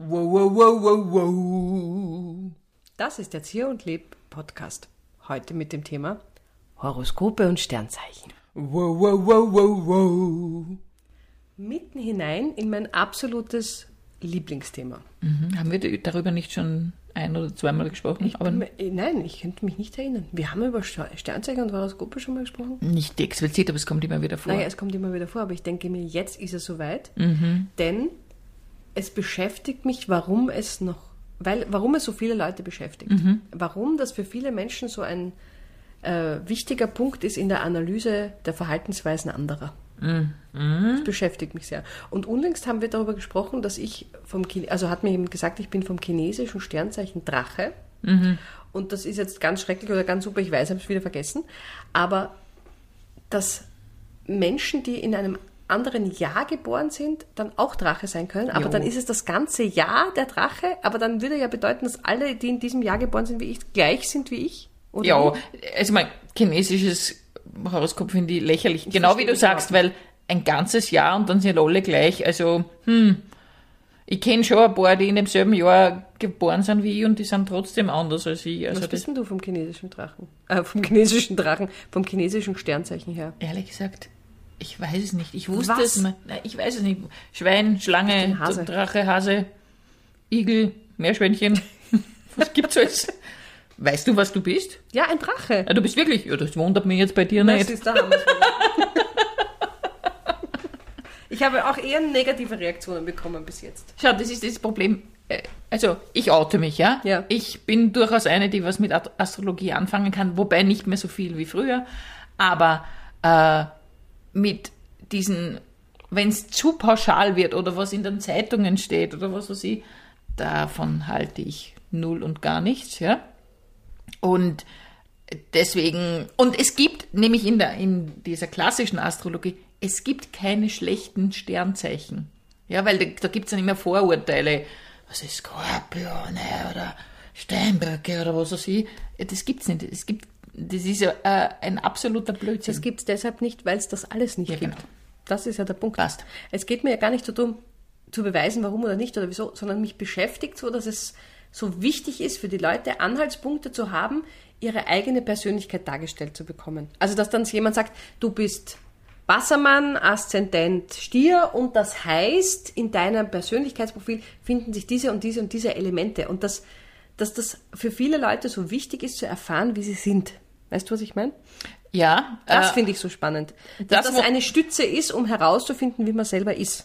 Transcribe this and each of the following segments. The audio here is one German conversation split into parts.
Wow, wow, wow, wow, wow. Das ist der Zier und Leb Podcast. Heute mit dem Thema Horoskope und Sternzeichen. Wow, wow, wow, wow, wow. Mitten hinein in mein absolutes Lieblingsthema. Mhm. Haben wir darüber nicht schon ein oder zweimal gesprochen? Ich aber mir, nein, ich könnte mich nicht erinnern. Wir haben über Sternzeichen und Horoskope schon mal gesprochen. Nicht explizit, aber es kommt immer wieder vor. Naja, es kommt immer wieder vor, aber ich denke mir, jetzt ist es soweit. Mhm. Denn es beschäftigt mich, warum es noch, weil, warum es so viele Leute beschäftigt. Mhm. Warum das für viele Menschen so ein äh, wichtiger Punkt ist in der Analyse der Verhaltensweisen anderer. Mhm. Das beschäftigt mich sehr. Und unlängst haben wir darüber gesprochen, dass ich vom, also hat mir jemand gesagt, ich bin vom chinesischen Sternzeichen Drache. Mhm. Und das ist jetzt ganz schrecklich oder ganz super, ich weiß, habe es wieder vergessen. Aber dass Menschen, die in einem anderen Jahr geboren sind, dann auch Drache sein können. Aber jo. dann ist es das ganze Jahr der Drache. Aber dann würde ja bedeuten, dass alle, die in diesem Jahr geboren sind wie ich, gleich sind wie ich. Oder ja, also mein chinesisches Horoskop finde ich lächerlich. Ich genau wie du sagst, weil ein ganzes Jahr und dann sind alle gleich. Also, hm, ich kenne schon ein paar, die in demselben Jahr geboren sind wie ich und die sind trotzdem anders als ich. Also Was bist denn du vom chinesischen Drachen? Äh, vom chinesischen Drachen, vom chinesischen Sternzeichen her? Ehrlich gesagt, ich weiß es nicht. Ich wusste Was? es mal. Nein, ich weiß es nicht. Schwein, Schlange, Hase. Drache, Hase, Igel, Meerschweinchen. Was gibt's alles? Weißt du, was du bist? Ja, ein Drache. Ja, du bist wirklich. Ja, das wundert mich jetzt bei dir das nicht. Ist der Hammer. ich habe auch eher negative Reaktionen bekommen bis jetzt. Schau, das ist das Problem. Äh, also, ich oute mich, ja? ja. Ich bin durchaus eine, die was mit Astrologie anfangen kann, wobei nicht mehr so viel wie früher. Aber äh, mit diesen, wenn es zu pauschal wird oder was in den Zeitungen steht oder was weiß ich, davon halte ich null und gar nichts, ja? Und deswegen, und es gibt nämlich in, der, in dieser klassischen Astrologie, es gibt keine schlechten Sternzeichen. Ja, weil da, da gibt es dann immer Vorurteile. Was ist Skorpione oder Steinböcke oder was weiß ich. Das gibt es nicht. Es gibt, das ist ja äh, ein absoluter Blödsinn. Das gibt es deshalb nicht, weil es das alles nicht ja, gibt. Genau. Das ist ja der Punkt. Passt. Es geht mir ja gar nicht so darum, zu beweisen, warum oder nicht oder wieso, sondern mich beschäftigt so, dass es so wichtig ist für die Leute, Anhaltspunkte zu haben, ihre eigene Persönlichkeit dargestellt zu bekommen. Also, dass dann jemand sagt, du bist Wassermann, Aszendent Stier und das heißt, in deinem Persönlichkeitsprofil finden sich diese und diese und diese Elemente und dass, dass das für viele Leute so wichtig ist zu erfahren, wie sie sind. Weißt du, was ich meine? Ja. Das äh, finde ich so spannend. Dass das, das eine Stütze ist, um herauszufinden, wie man selber ist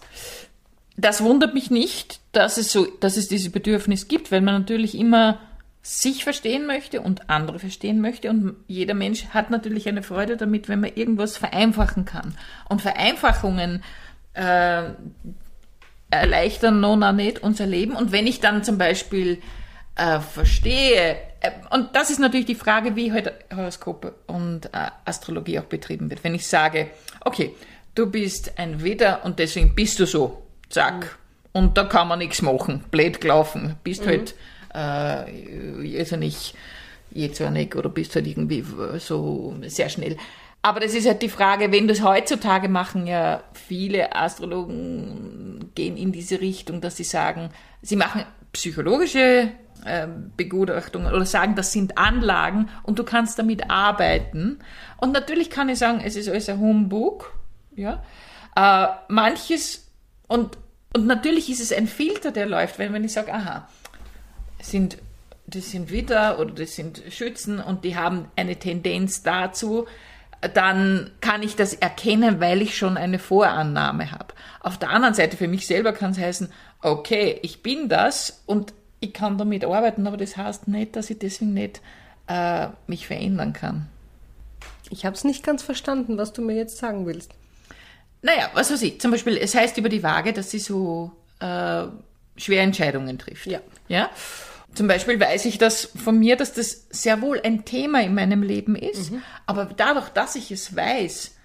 das wundert mich nicht, dass es so, dass es dieses Bedürfnis gibt, weil man natürlich immer sich verstehen möchte und andere verstehen möchte und jeder Mensch hat natürlich eine Freude damit, wenn man irgendwas vereinfachen kann. Und Vereinfachungen äh, erleichtern nona nicht unser Leben. Und wenn ich dann zum Beispiel äh, verstehe, äh, und das ist natürlich die Frage, wie heute Horoskope und äh, Astrologie auch betrieben wird. Wenn ich sage, okay, du bist ein Widder und deswegen bist du so, zack. Und da kann man nichts machen. Blöd gelaufen. Bist mhm. halt, äh, also nicht jähzornig oder bist halt irgendwie so sehr schnell. Aber das ist halt die Frage, wenn das heutzutage machen, ja viele Astrologen gehen in diese Richtung, dass sie sagen, sie machen psychologische äh, Begutachtungen oder sagen, das sind Anlagen und du kannst damit arbeiten. Und natürlich kann ich sagen, es ist alles ein Humbug. Ja? Äh, manches, und und natürlich ist es ein Filter, der läuft, wenn, wenn ich sage, aha, sind, das sind Widder oder das sind Schützen und die haben eine Tendenz dazu, dann kann ich das erkennen, weil ich schon eine Vorannahme habe. Auf der anderen Seite, für mich selber kann es heißen, okay, ich bin das und ich kann damit arbeiten, aber das heißt nicht, dass ich deswegen nicht äh, mich verändern kann. Ich habe es nicht ganz verstanden, was du mir jetzt sagen willst. Naja, was weiß ich. Zum Beispiel, es heißt über die Waage, dass sie so äh, schwere Entscheidungen trifft. Ja. ja. Zum Beispiel weiß ich das von mir, dass das sehr wohl ein Thema in meinem Leben ist. Mhm. Aber dadurch, dass ich es weiß,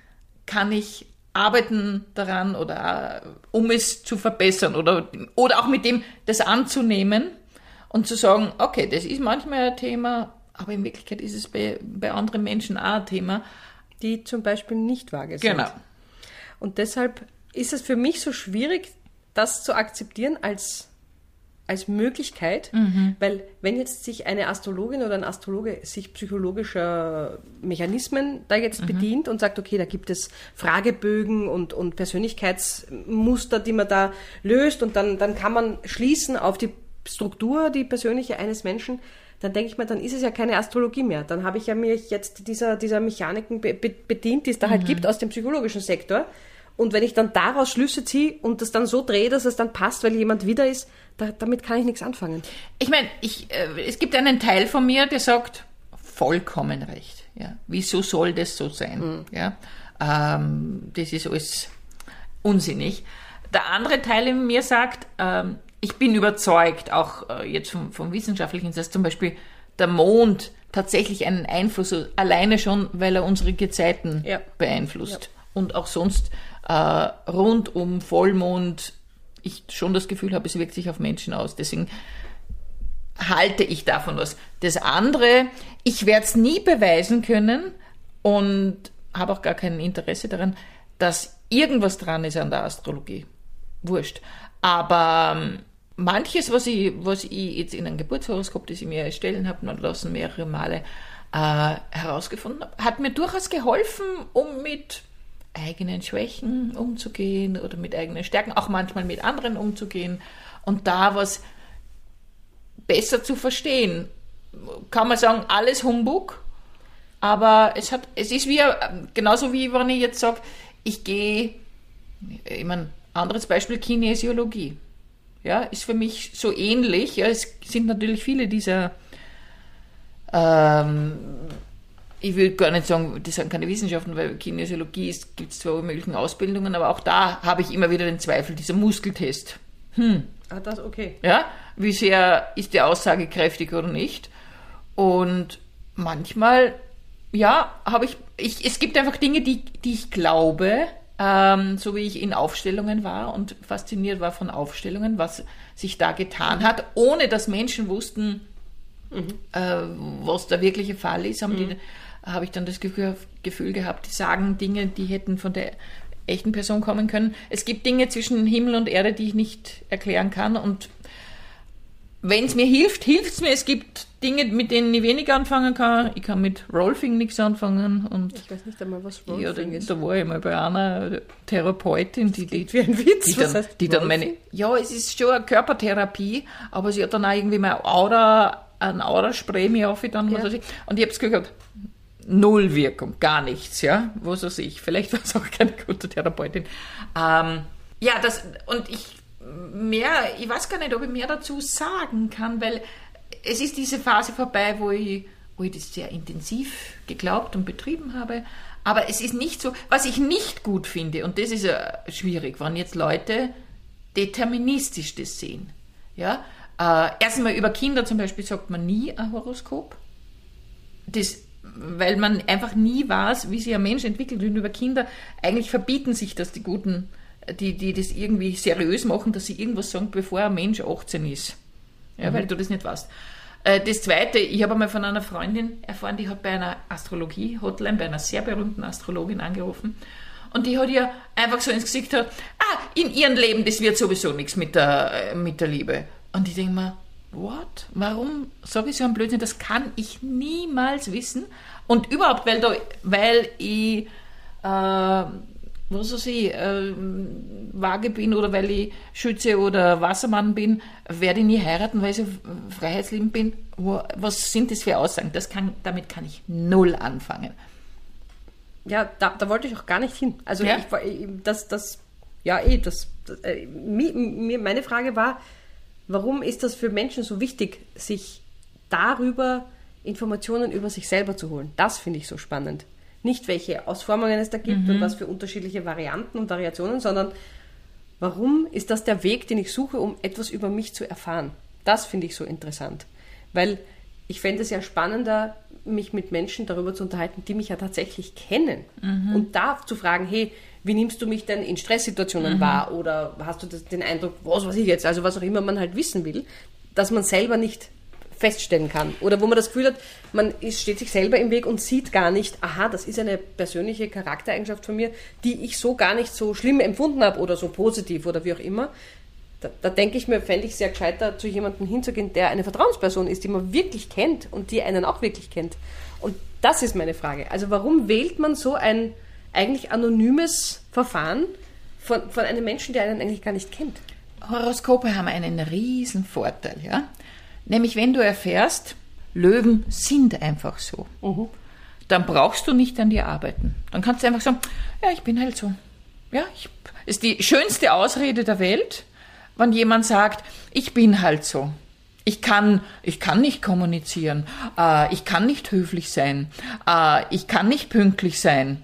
kann ich arbeiten daran oder äh, um es zu verbessern oder, oder auch mit dem das anzunehmen und zu sagen, okay, das ist manchmal ein Thema, aber in Wirklichkeit ist es bei, bei anderen Menschen auch ein Thema. Die zum Beispiel nicht vage sind. Genau. Und deshalb ist es für mich so schwierig, das zu akzeptieren als als Möglichkeit, mhm. weil wenn jetzt sich eine Astrologin oder ein Astrologe sich psychologischer Mechanismen da jetzt mhm. bedient und sagt, okay, da gibt es Fragebögen und, und Persönlichkeitsmuster, die man da löst und dann, dann kann man schließen auf die Struktur, die persönliche eines Menschen, dann denke ich mir, dann ist es ja keine Astrologie mehr. Dann habe ich ja mich jetzt dieser, dieser Mechaniken bedient, die es da halt mhm. gibt aus dem psychologischen Sektor. Und wenn ich dann daraus Schlüsse ziehe und das dann so drehe, dass es dann passt, weil jemand wieder ist, da, damit kann ich nichts anfangen. Ich meine, ich, äh, es gibt einen Teil von mir, der sagt, vollkommen recht. Ja. Wieso soll das so sein? Mhm. Ja. Ähm, das ist alles unsinnig. Der andere Teil in mir sagt, ähm, ich bin überzeugt, auch äh, jetzt vom, vom Wissenschaftlichen, dass zum Beispiel der Mond tatsächlich einen Einfluss, alleine schon, weil er unsere Gezeiten ja. beeinflusst. Ja. Und auch sonst äh, rund um Vollmond ich schon das Gefühl habe, es wirkt sich auf Menschen aus. Deswegen halte ich davon was. Das andere, ich werde es nie beweisen können und habe auch gar kein Interesse daran, dass irgendwas dran ist an der Astrologie. Wurscht. Aber ähm, manches, was ich, was ich jetzt in einem Geburtshoroskop, das ich mir erstellen habe lassen, mehrere Male äh, herausgefunden habe, hat mir durchaus geholfen, um mit eigenen Schwächen umzugehen oder mit eigenen Stärken, auch manchmal mit anderen umzugehen und da was besser zu verstehen. Kann man sagen, alles Humbug, aber es hat, es ist wie, genauso wie wenn ich jetzt sage, ich gehe, ich meine, anderes Beispiel Kinesiologie. Ja, ist für mich so ähnlich. Ja, es sind natürlich viele dieser ähm, ich will gar nicht sagen, das sind keine Wissenschaften, weil Kinesiologie gibt es zwar möglichen Ausbildungen, aber auch da habe ich immer wieder den Zweifel, dieser Muskeltest. Hm. Ah, das okay. Ja, wie sehr ist der aussagekräftig oder nicht? Und manchmal, ja, habe ich, ich, es gibt einfach Dinge, die, die ich glaube, ähm, so wie ich in Aufstellungen war und fasziniert war von Aufstellungen, was sich da getan hat, ohne dass Menschen wussten, mhm. äh, was der wirkliche Fall ist, haben mhm. die habe ich dann das Gefühl, Gefühl gehabt, die sagen Dinge, die hätten von der echten Person kommen können. Es gibt Dinge zwischen Himmel und Erde, die ich nicht erklären kann und wenn es mir hilft, hilft es mir. Es gibt Dinge, mit denen ich weniger anfangen kann. Ich kann mit Rolfing nichts anfangen. Und ich weiß nicht einmal, was Rolfing ja, ist. Da war ich mal bei einer Therapeutin, die, die, wie ein Witz, die, dann, die dann meine, ja, es ist schon eine Körpertherapie, aber sie hat dann auch irgendwie mal Aura, ein Aura-Spray mir aufgetan. Ja. Und ich habe Gefühl gehabt, null Wirkung, gar nichts, ja, was weiß ich. Vielleicht war es auch keine gute Therapeutin. Ähm, ja, das, und ich mehr, ich weiß gar nicht, ob ich mehr dazu sagen kann, weil es ist diese Phase vorbei, wo ich, wo ich das sehr intensiv geglaubt und betrieben habe. Aber es ist nicht so, was ich nicht gut finde, und das ist ja schwierig, wenn jetzt Leute deterministisch das sehen. Ja? Äh, erstmal über Kinder zum Beispiel sagt man nie ein Horoskop. Das weil man einfach nie weiß, wie sich ein Mensch entwickelt. Und über Kinder eigentlich verbieten sich das die Guten, die, die das irgendwie seriös machen, dass sie irgendwas sagen, bevor ein Mensch 18 ist. Ja, mhm. weil du das nicht weißt. Äh, das Zweite, ich habe einmal von einer Freundin erfahren, die hat bei einer Astrologie-Hotline, bei einer sehr berühmten Astrologin angerufen. Und die hat ihr einfach so ins Gesicht gesagt, ah, in ihrem Leben, das wird sowieso nichts mit der, mit der Liebe. Und ich denke mir, what? Warum sage ich so ein Blödsinn? Das kann ich niemals wissen. Und überhaupt, weil, da, weil ich, äh, was weiß ich, äh, Waage bin oder weil ich Schütze oder Wassermann bin, werde ich nie heiraten, weil ich freiheitsliebend bin. Was sind das für Aussagen? Das kann, damit kann ich null anfangen. Ja, da, da wollte ich auch gar nicht hin. Also ja? ich, das, das, ja eh, das, das äh, mir, meine Frage war, Warum ist das für Menschen so wichtig, sich darüber Informationen über sich selber zu holen? Das finde ich so spannend. Nicht welche Ausformungen es da gibt mhm. und was für unterschiedliche Varianten und Variationen, sondern warum ist das der Weg, den ich suche, um etwas über mich zu erfahren? Das finde ich so interessant. Weil ich fände es ja spannender, mich mit Menschen darüber zu unterhalten, die mich ja tatsächlich kennen. Mhm. Und da zu fragen, hey, wie nimmst du mich denn in Stresssituationen mhm. wahr? Oder hast du das, den Eindruck, was weiß ich jetzt, also was auch immer man halt wissen will, dass man selber nicht feststellen kann. Oder wo man das Gefühl hat, man steht sich selber im Weg und sieht gar nicht, aha, das ist eine persönliche Charaktereigenschaft von mir, die ich so gar nicht so schlimm empfunden habe oder so positiv oder wie auch immer. Da, da denke ich mir, fände ich sehr gescheiter, zu jemandem hinzugehen, der eine Vertrauensperson ist, die man wirklich kennt und die einen auch wirklich kennt. Und das ist meine Frage. Also warum wählt man so ein eigentlich anonymes Verfahren von, von einem Menschen, der einen eigentlich gar nicht kennt? Horoskope haben einen riesen Vorteil, ja. Nämlich wenn du erfährst, Löwen sind einfach so, Mhm. dann brauchst du nicht an dir arbeiten. Dann kannst du einfach sagen, ja, ich bin halt so. Ja, ich, ist die schönste Ausrede der Welt, wenn jemand sagt, ich bin halt so. Ich kann, ich kann nicht kommunizieren, äh, ich kann nicht höflich sein, äh, ich kann nicht pünktlich sein.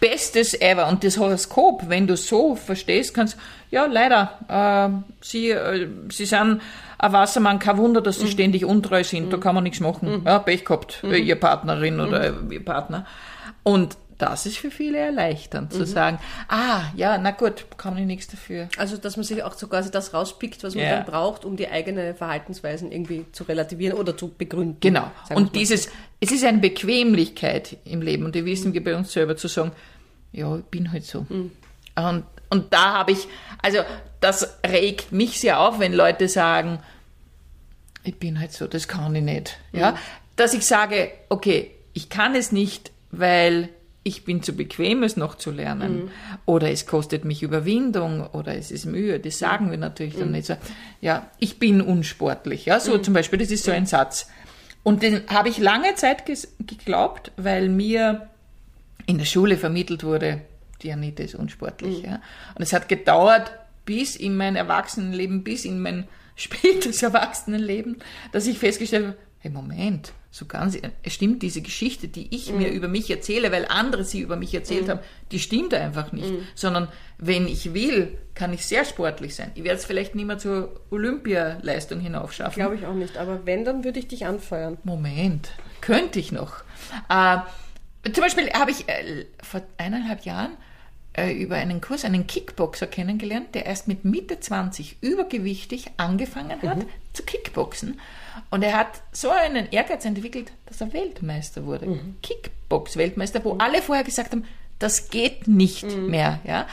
Bestes ever. Und das Horoskop, wenn du so verstehst, kannst, ja, leider, äh, sie, äh, sie sind ein Wassermann, kein Wunder, dass sie ständig untreu sind, da kann man nichts machen. Ja, Pech gehabt, äh, ihr Partnerin oder äh, ihr Partner. Und das ist für viele erleichternd, zu sagen, ah, ja, na gut, kann ich nichts dafür. Also, dass man sich auch so quasi das rauspickt, was man Ja. dann braucht, um die eigene Verhaltensweisen irgendwie zu relativieren oder zu begründen. Genau. Und dieses, es ist eine Bequemlichkeit im Leben und die wissen wir bei uns selber zu sagen, ja, ich bin halt so. Mhm. Und, und da habe ich, also das regt mich sehr auf, wenn Leute sagen, ich bin halt so, das kann ich nicht. Ja? Mhm. Dass ich sage, okay, ich kann es nicht, weil ich bin zu bequem, es noch zu lernen. Mhm. Oder es kostet mich Überwindung oder es ist Mühe. Das sagen wir natürlich Mhm. dann nicht so. Ja, ich bin unsportlich. Ja, so zum Beispiel, das ist so ein Satz. Und den habe ich lange Zeit geglaubt, weil mir in der Schule vermittelt wurde, die Anita ist unsportlich. Ja. Und es hat gedauert bis in mein Erwachsenenleben, bis in mein spätes Erwachsenenleben, dass ich festgestellt habe, hey Moment, so ganz, es stimmt diese Geschichte, die ich mir über mich erzähle, weil andere sie über mich erzählt haben, die stimmt einfach nicht. Sondern wenn ich will, kann ich sehr sportlich sein. Ich werde es vielleicht nicht mehr zur Olympialeistung hinaufschaffen. Glaube ich auch nicht. Aber wenn, dann würde ich dich anfeuern. Moment, könnte ich noch. Äh, zum Beispiel habe ich äh, vor eineinhalb Jahren äh, über einen Kurs einen Kickboxer kennengelernt, der erst mit Mitte 20 übergewichtig angefangen hat zu Kickboxen. Und er hat so einen Ehrgeiz entwickelt, dass er Weltmeister wurde. Kickbox-Weltmeister, wo alle vorher gesagt haben, das geht nicht mehr. Ja?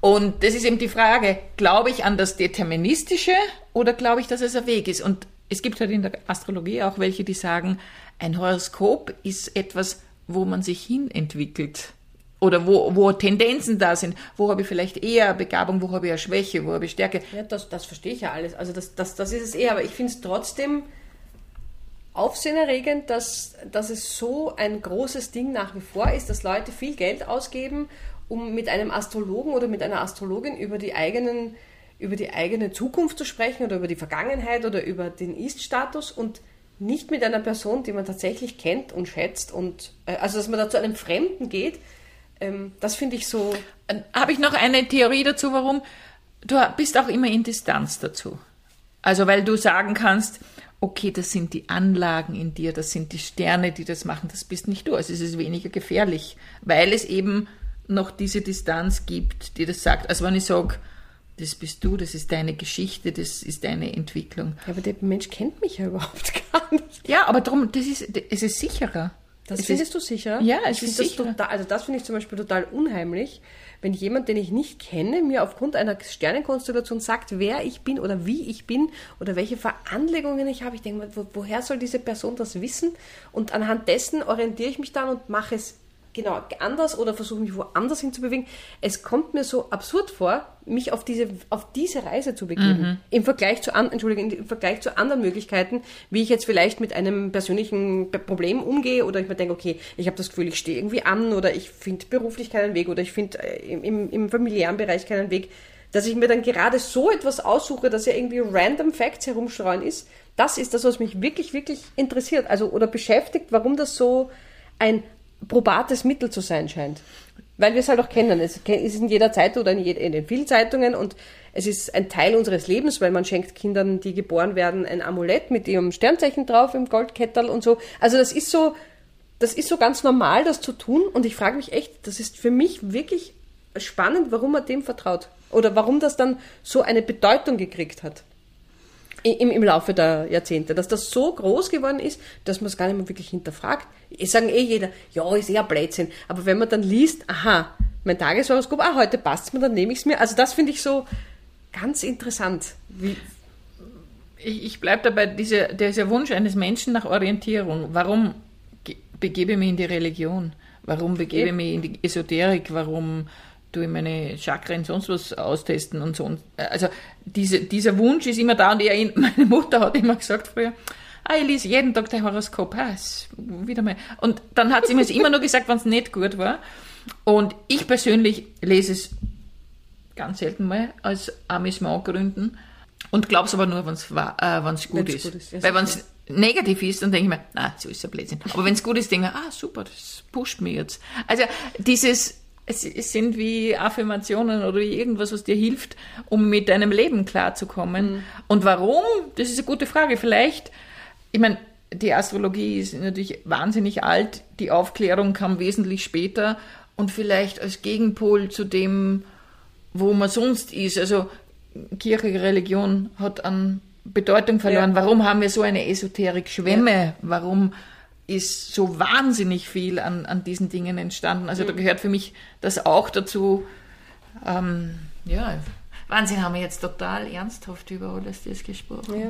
Und das ist eben die Frage, glaube ich an das Deterministische oder glaube ich, dass es ein Weg ist? Und es gibt halt in der Astrologie auch welche, die sagen, ein Horoskop ist etwas, wo man sich hin entwickelt. Oder wo, wo Tendenzen da sind. Wo habe ich vielleicht eher Begabung, wo habe ich eine Schwäche, wo habe ich Stärke. Ja, das, das verstehe ich ja alles. Also das, das, das ist es eher, aber ich finde es trotzdem aufsehenerregend, dass, dass es so ein großes Ding nach wie vor ist, dass Leute viel Geld ausgeben, um mit einem Astrologen oder mit einer Astrologin über die eigenen über die eigene Zukunft zu sprechen oder über die Vergangenheit oder über den Ist-Status und nicht mit einer Person, die man tatsächlich kennt und schätzt und äh, also dass man da zu einem Fremden geht, ähm, das finde ich so Dann habe ich noch eine Theorie dazu, warum. Du bist auch immer in Distanz dazu. Also weil du sagen kannst, okay, das sind die Anlagen in dir, das sind die Sterne, die das machen, das bist nicht du. Also es ist weniger gefährlich, weil es eben noch diese Distanz gibt, die das sagt. Also wenn ich sage, das bist du, das ist deine Geschichte, das ist deine Entwicklung. Ja, aber der Mensch kennt mich ja überhaupt gar nicht. Ja, aber darum, das ist, es ist sicherer. Das es findest ist, du sicher? Ja, ich ist finde das total, also das finde ich zum Beispiel total unheimlich, wenn jemand, den ich nicht kenne, mir aufgrund einer Sternenkonstellation sagt, wer ich bin oder wie ich bin oder welche Veranlegungen ich habe. Ich denke mal, wo, woher soll diese Person das wissen? Und anhand dessen orientiere ich mich dann und mache es genau anders oder versuche mich woanders hinzubewegen. Es kommt mir so absurd vor, mich auf diese, auf diese Reise zu begeben. Im Vergleich zu an, Entschuldigung, im Vergleich zu anderen Möglichkeiten, wie ich jetzt vielleicht mit einem persönlichen Problem umgehe oder ich mir denke, okay, ich habe das Gefühl, ich stehe irgendwie an oder ich finde beruflich keinen Weg oder ich finde äh, im, im, im familiären Bereich keinen Weg, dass ich mir dann gerade so etwas aussuche, dass ja irgendwie random Facts herumstreuen ist. Das ist das, was mich wirklich, wirklich interessiert. Also oder beschäftigt, warum das so ein probates Mittel zu sein scheint. Weil wir es halt auch kennen. Es ist in jeder Zeitung oder in den vielen Zeitungen und es ist ein Teil unseres Lebens, weil man schenkt Kindern, die geboren werden, ein Amulett mit ihrem Sternzeichen drauf im Goldkettel und so. Also das ist so, das ist so ganz normal, das zu tun und ich frage mich echt, das ist für mich wirklich spannend, warum man dem vertraut. Oder warum das dann so eine Bedeutung gekriegt hat im, im Laufe der Jahrzehnte, dass das so groß geworden ist, dass man es gar nicht mehr wirklich hinterfragt. Es sagen eh jeder, ja, ist eher Blödsinn. Aber wenn man dann liest, aha, mein Tageshoroskop, ah, heute passt's mir, dann nehme ich es mir. Also das finde ich so ganz interessant. Wie, ich, ich bleibe dabei, dieser, dieser Wunsch eines Menschen nach Orientierung. Warum begebe ich mich in die Religion? Warum begebe ich mich in die Esoterik? Warum tue ich meine Chakren sonst was austesten und so? Also diese, dieser Wunsch ist immer da und ich, meine Mutter hat immer gesagt früher, ah, ich lese jeden Tag dein Horoskop, ah, wieder mal. Und dann hat sie mir es immer nur gesagt, wenn es nicht gut war. Und ich persönlich lese es ganz selten mal als Amüsement und glaube es aber nur, wenn es äh, gut, ist. gut ist. Ja, Weil wenn es negativ ist, dann denke ich mir, na, so ist ein Blödsinn. Aber wenn es gut ist, denke ich mir, ah, super, das pusht mich jetzt. Also dieses, es, es sind wie Affirmationen oder irgendwas, was dir hilft, um mit deinem Leben klarzukommen. Mhm. Und warum? Das ist eine gute Frage. Vielleicht, ich meine, die Astrologie ist natürlich wahnsinnig alt, die Aufklärung kam wesentlich später und vielleicht als Gegenpol zu dem, wo man sonst ist. Also Kirche, Religion hat an Bedeutung verloren. Ja. Warum haben wir so eine Esoterik-Schwemme? Ja. Warum ist so wahnsinnig viel an, an diesen Dingen entstanden? Also mhm. da gehört für mich das auch dazu. Ähm, ja, Wahnsinn, haben wir jetzt total ernsthaft über alles das gesprochen. Ja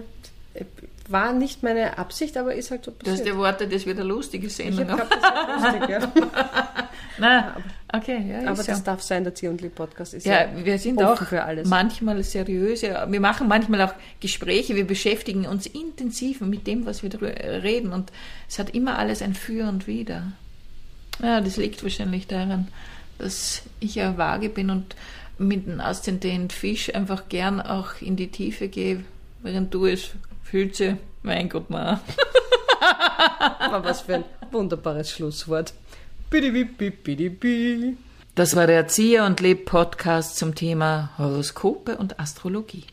war nicht meine Absicht, aber ist halt so passiert. Du hast erwartet, das wird eine lustige Sendung. Ich habe das lustig, ja. Nein, okay, ja, Aber das ja. darf sein, der Zieh und Lieb Podcast ist ja, ja wir sind auch für alles. manchmal seriöse, wir machen manchmal auch Gespräche, wir beschäftigen uns intensiv mit dem, was wir darüber reden und es hat immer alles ein Für und Wider. Ja, das liegt wahrscheinlich daran, dass ich ja vage bin und mit einem aszendenten Fisch einfach gern auch in die Tiefe gehe, während du es Fühlt sie? Mein Gott, na. was für ein wunderbares Schlusswort. Das war der Erzieher und Leb Podcast zum Thema Horoskope und Astrologie.